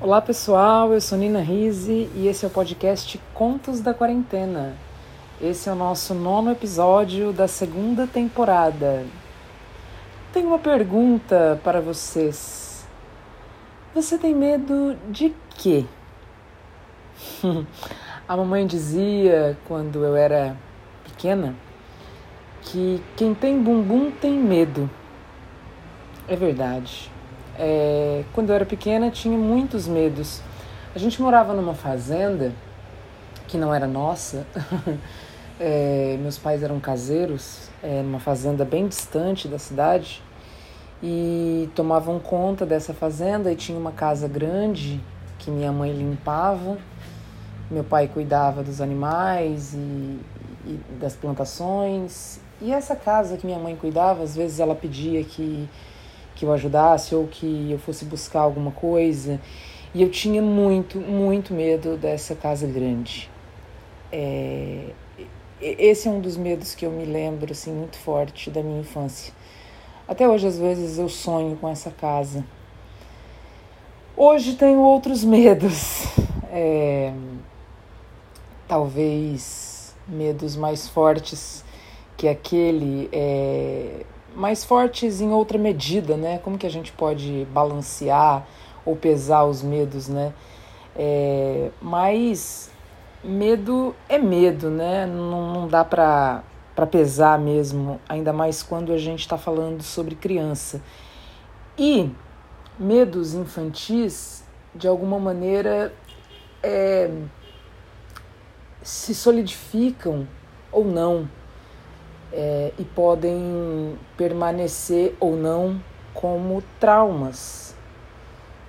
Olá pessoal, eu sou Nina Rise e esse é o podcast Contos da Quarentena. Esse é o nosso nono episódio da segunda temporada. Tenho uma pergunta para vocês. Você tem medo de quê? A mamãe dizia quando eu era pequena que quem tem bumbum tem medo. É verdade. É, quando eu era pequena, tinha muitos medos. A gente morava numa fazenda que não era nossa. é, meus pais eram caseiros, é, numa fazenda bem distante da cidade, e tomavam conta dessa fazenda. E tinha uma casa grande que minha mãe limpava, meu pai cuidava dos animais e, e das plantações. E essa casa que minha mãe cuidava, às vezes ela pedia que que eu ajudasse ou que eu fosse buscar alguma coisa. E eu tinha muito, muito medo dessa casa grande. É, esse é um dos medos que eu me lembro assim muito forte da minha infância. Até hoje às vezes eu sonho com essa casa. Hoje tenho outros medos. É, talvez medos mais fortes que aquele é, mais fortes em outra medida, né? Como que a gente pode balancear ou pesar os medos, né? É, mas medo é medo, né? Não, não dá para para pesar mesmo, ainda mais quando a gente está falando sobre criança. E medos infantis, de alguma maneira, é, se solidificam ou não é, e podem permanecer ou não como traumas,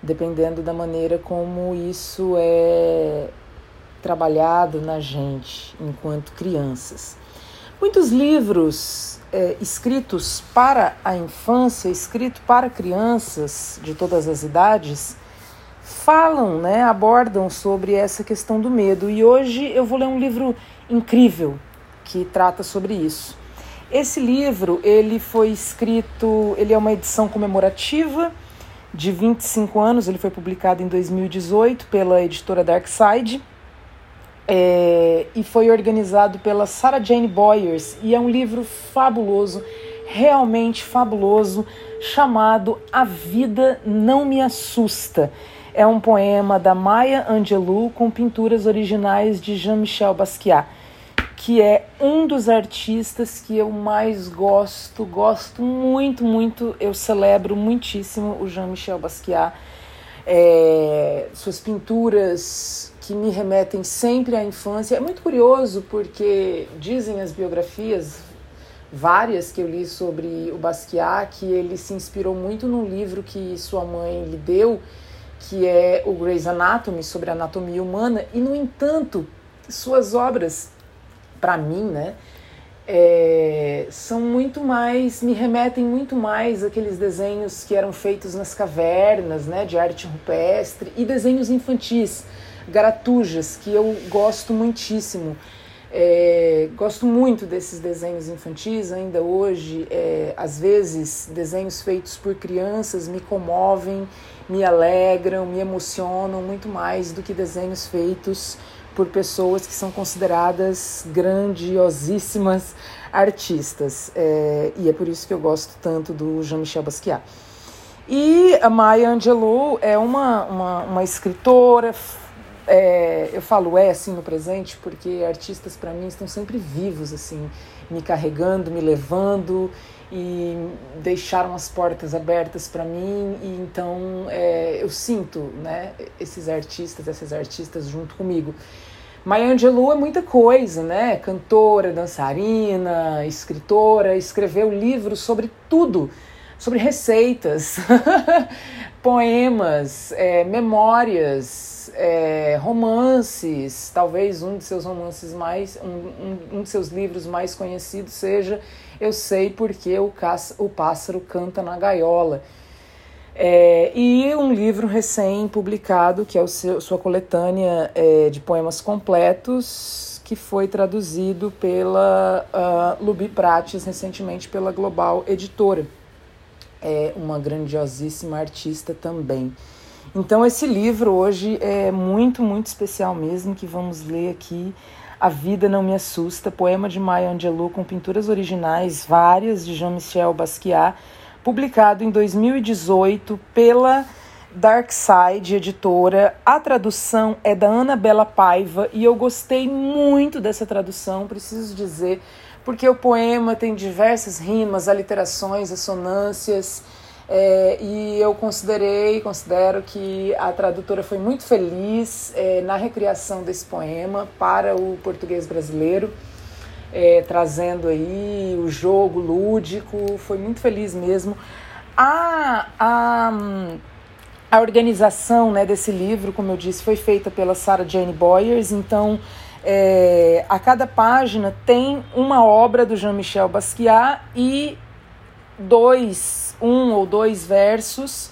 dependendo da maneira como isso é trabalhado na gente enquanto crianças. Muitos livros é, escritos para a infância, escritos para crianças de todas as idades, falam, né, abordam sobre essa questão do medo. E hoje eu vou ler um livro incrível que trata sobre isso. Esse livro, ele foi escrito, ele é uma edição comemorativa de 25 anos, ele foi publicado em 2018 pela editora Darkside é, e foi organizado pela Sarah Jane Boyers e é um livro fabuloso, realmente fabuloso, chamado A Vida Não Me Assusta. É um poema da Maya Angelou com pinturas originais de Jean-Michel Basquiat que é um dos artistas que eu mais gosto, gosto muito, muito, eu celebro muitíssimo o Jean-Michel Basquiat. É, suas pinturas que me remetem sempre à infância. É muito curioso porque dizem as biografias, várias que eu li sobre o Basquiat, que ele se inspirou muito num livro que sua mãe lhe deu, que é o Grey's Anatomy, sobre a anatomia humana, e no entanto, suas obras para mim, né? É, são muito mais, me remetem muito mais aqueles desenhos que eram feitos nas cavernas, né, de arte rupestre, e desenhos infantis, garatujas, que eu gosto muitíssimo. É, gosto muito desses desenhos infantis ainda hoje. É, às vezes, desenhos feitos por crianças me comovem, me alegram, me emocionam muito mais do que desenhos feitos por pessoas que são consideradas grandiosíssimas artistas. É, e é por isso que eu gosto tanto do Jean-Michel Basquiat. E a Maya Angelou é uma, uma, uma escritora, é, eu falo é assim no presente porque artistas para mim estão sempre vivos, assim, me carregando, me levando e deixaram as portas abertas para mim e então é, eu sinto né esses artistas essas artistas junto comigo Maya Angelou é muita coisa, né? Cantora, dançarina, escritora, escreveu livros sobre tudo, sobre receitas, poemas, é, memórias, é, romances. Talvez um de seus romances mais, um, um, um de seus livros mais conhecidos seja Eu Sei Porque o, Caça, o Pássaro Canta na Gaiola é, e um livro recém-publicado, que é o seu, sua coletânea é, de poemas completos, que foi traduzido pela uh, Lubi Prates recentemente pela Global Editora. É uma grandiosíssima artista também. Então esse livro hoje é muito, muito especial mesmo, que vamos ler aqui. A Vida Não Me Assusta, poema de Maya Angelou com pinturas originais, várias, de Jean-Michel Basquiat, publicado em 2018 pela Dark Side Editora. A tradução é da Ana Bela Paiva e eu gostei muito dessa tradução, preciso dizer, porque o poema tem diversas rimas, aliterações, assonâncias. É, e eu considerei, considero que a tradutora foi muito feliz é, na recriação desse poema para o português brasileiro, é, trazendo aí o jogo lúdico, foi muito feliz mesmo. A, a, a organização né, desse livro, como eu disse, foi feita pela Sarah Jane Boyers, então é, a cada página tem uma obra do Jean-Michel Basquiat e dois, um ou dois versos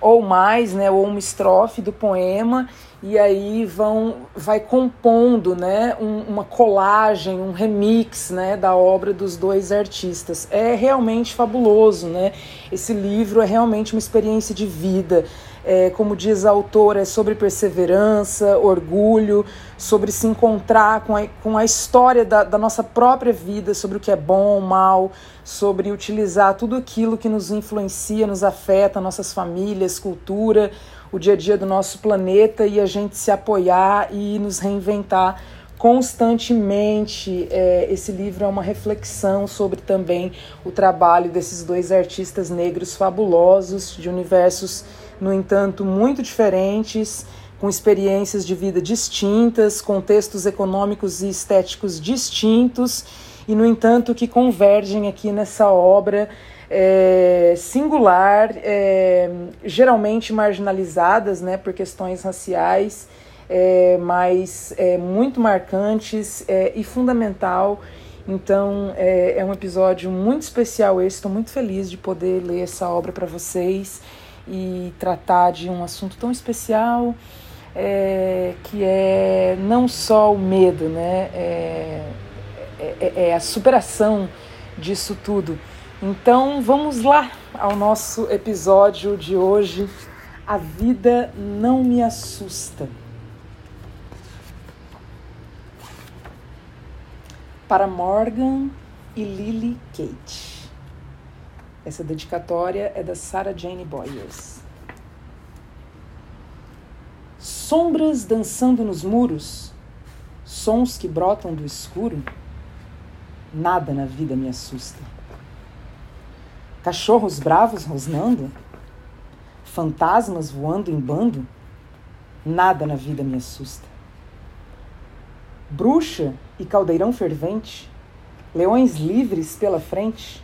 ou mais, né, ou uma estrofe do poema e aí vão vai compondo, né, um, uma colagem, um remix, né, da obra dos dois artistas. É realmente fabuloso, né? Esse livro é realmente uma experiência de vida é, como diz a autora, é sobre perseverança, orgulho, sobre se encontrar com a, com a história da, da nossa própria vida, sobre o que é bom, mal, sobre utilizar tudo aquilo que nos influencia, nos afeta, nossas famílias, cultura, o dia a dia do nosso planeta e a gente se apoiar e nos reinventar constantemente. É, esse livro é uma reflexão sobre também o trabalho desses dois artistas negros fabulosos de universos no entanto, muito diferentes, com experiências de vida distintas, contextos econômicos e estéticos distintos, e, no entanto, que convergem aqui nessa obra é, singular, é, geralmente marginalizadas né, por questões raciais, é, mas é, muito marcantes é, e fundamental. Então é, é um episódio muito especial esse. Estou muito feliz de poder ler essa obra para vocês e tratar de um assunto tão especial é, que é não só o medo, né? É, é, é, a superação disso tudo. Então vamos lá ao nosso episódio de hoje. A vida não me assusta. Para Morgan e Lily Kate. Essa dedicatória é da Sarah Jane Boyers. Sombras dançando nos muros, sons que brotam do escuro, nada na vida me assusta. Cachorros bravos rosnando, fantasmas voando em bando, nada na vida me assusta. Bruxa e caldeirão fervente, leões livres pela frente,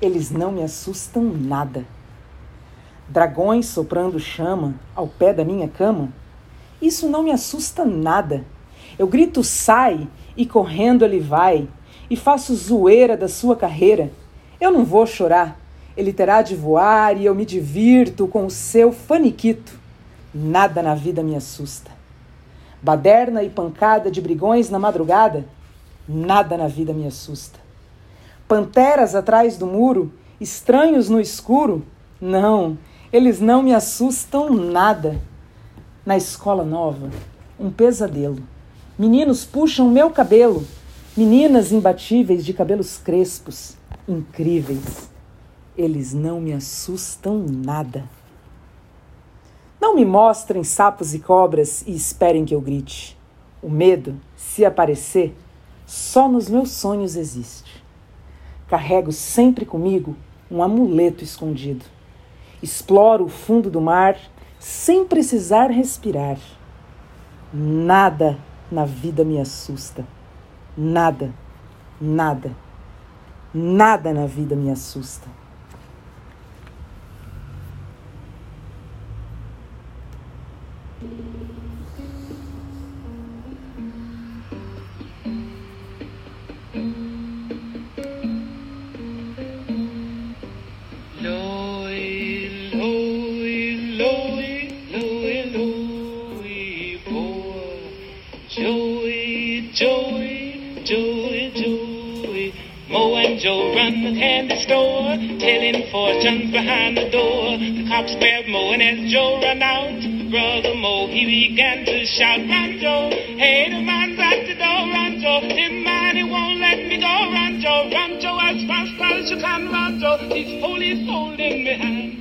eles não me assustam nada. Dragões soprando chama ao pé da minha cama, isso não me assusta nada. Eu grito sai e correndo ele vai e faço zoeira da sua carreira. Eu não vou chorar. Ele terá de voar e eu me divirto com o seu faniquito. Nada na vida me assusta. Baderna e pancada de brigões na madrugada, nada na vida me assusta panteras atrás do muro, estranhos no escuro? Não, eles não me assustam nada. Na escola nova, um pesadelo. Meninos puxam meu cabelo, meninas imbatíveis de cabelos crespos, incríveis. Eles não me assustam nada. Não me mostrem sapos e cobras e esperem que eu grite. O medo, se aparecer, só nos meus sonhos existe. Carrego sempre comigo um amuleto escondido. Exploro o fundo do mar sem precisar respirar. Nada na vida me assusta. Nada, nada, nada na vida me assusta. Telling behind the door. The cops grabbed Mo and as Joe ran out, brother Mo, he began to shout, Run Joe, hey, the man's at the door, run Joe, the man, he won't let me go, run Joe, run Joe, as fast as you can, run Joe, these police holding me hand.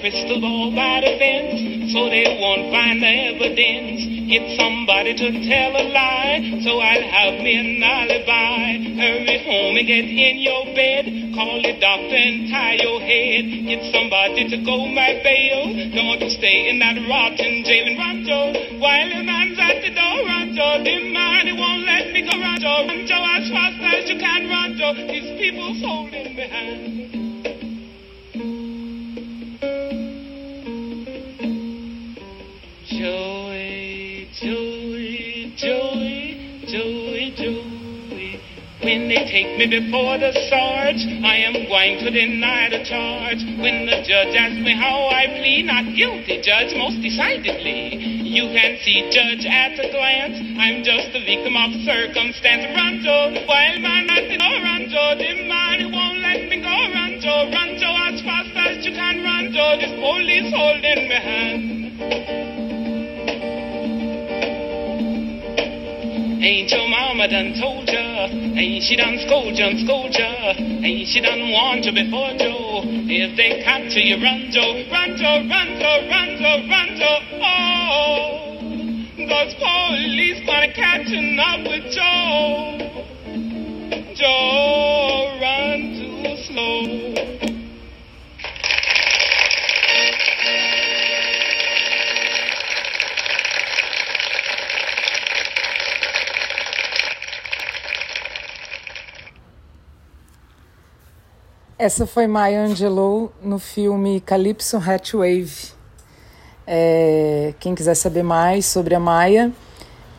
crystal ball by the fence so they won't find the evidence. Get somebody to tell a lie so I'll have me an alibi. Hurry home and get in your bed. Call the doctor and tie your head. Get somebody to go my bail. Don't stay in that rotten jail in Rancho. While the man's at the door, Rancho. The man, he won't let me go, Rancho. Rancho, as fast as you can, Rancho. These people's holding me hand. Take me before the sarge, I am going to deny the charge. When the judge asks me how I plead, not guilty, judge, most decidedly. You can see, judge, at a glance, I'm just a victim of circumstance. Rancho, while my nothing, oh, Rancho, the man won't let me go, Rancho, Rancho, as fast as you can, Rancho, this police holding my hand. Ain't your mama done told ya? Ain't she done scold ya and scold ya? Ain't she done warned you before, Joe? If they capture you, run, Joe, run, Joe, run, Joe, run, Joe, run, Joe. Oh, those police gonna catching up with Joe. Joe, Essa foi Maya Angelou no filme Calypso Hatwave. É, quem quiser saber mais sobre a Maia,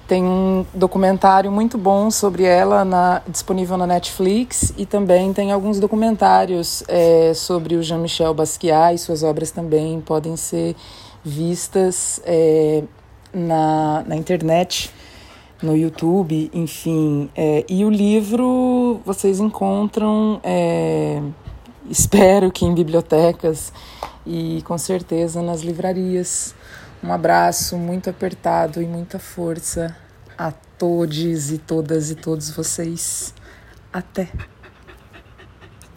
tem um documentário muito bom sobre ela na, disponível na Netflix e também tem alguns documentários é, sobre o Jean-Michel Basquiat e suas obras também podem ser vistas é, na, na internet no YouTube, enfim. É, e o livro vocês encontram é, espero que em bibliotecas e com certeza nas livrarias. Um abraço muito apertado e muita força a todos e todas e todos vocês. Até!